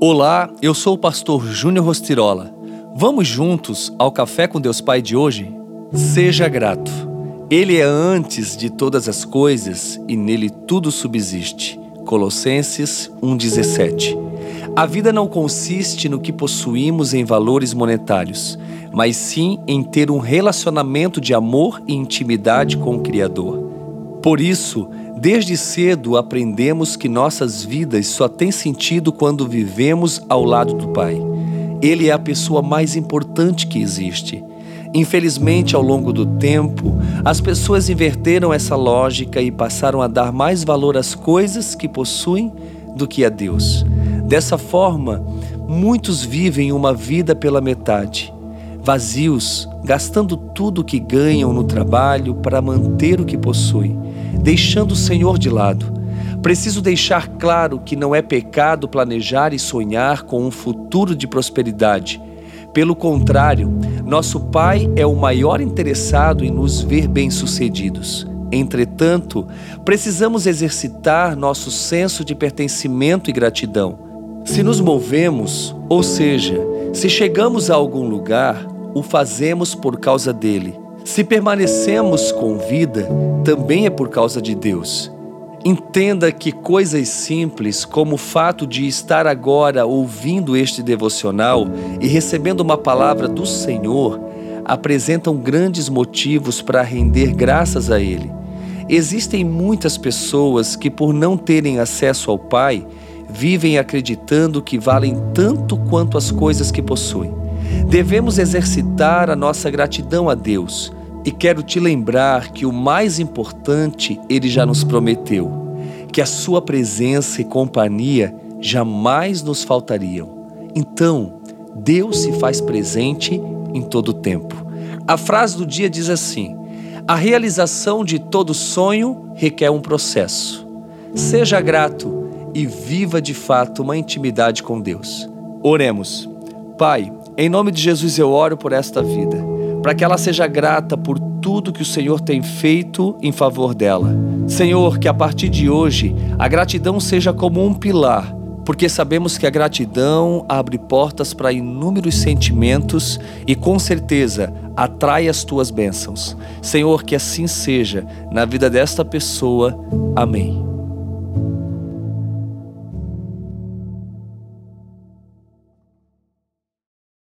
Olá, eu sou o pastor Júnior Rostirola. Vamos juntos ao Café com Deus Pai de hoje? Seja grato. Ele é antes de todas as coisas e nele tudo subsiste. Colossenses 1,17. A vida não consiste no que possuímos em valores monetários, mas sim em ter um relacionamento de amor e intimidade com o Criador. Por isso, desde cedo aprendemos que nossas vidas só têm sentido quando vivemos ao lado do Pai. Ele é a pessoa mais importante que existe. Infelizmente, ao longo do tempo, as pessoas inverteram essa lógica e passaram a dar mais valor às coisas que possuem do que a Deus. Dessa forma, muitos vivem uma vida pela metade, vazios, gastando tudo o que ganham no trabalho para manter o que possuem deixando o Senhor de lado. Preciso deixar claro que não é pecado planejar e sonhar com um futuro de prosperidade. Pelo contrário, nosso Pai é o maior interessado em nos ver bem-sucedidos. Entretanto, precisamos exercitar nosso senso de pertencimento e gratidão. Se nos movemos, ou seja, se chegamos a algum lugar, o fazemos por causa dele se permanecemos com vida, também é por causa de Deus. Entenda que coisas simples, como o fato de estar agora ouvindo este devocional e recebendo uma palavra do Senhor, apresentam grandes motivos para render graças a Ele. Existem muitas pessoas que, por não terem acesso ao Pai, vivem acreditando que valem tanto quanto as coisas que possuem. Devemos exercitar a nossa gratidão a Deus. E quero te lembrar que o mais importante ele já nos prometeu: que a sua presença e companhia jamais nos faltariam. Então, Deus se faz presente em todo o tempo. A frase do dia diz assim: A realização de todo sonho requer um processo. Seja grato e viva de fato uma intimidade com Deus. Oremos. Pai, em nome de Jesus eu oro por esta vida, para que ela seja grata por tudo que o Senhor tem feito em favor dela. Senhor, que a partir de hoje a gratidão seja como um pilar, porque sabemos que a gratidão abre portas para inúmeros sentimentos e com certeza atrai as tuas bênçãos. Senhor, que assim seja na vida desta pessoa. Amém.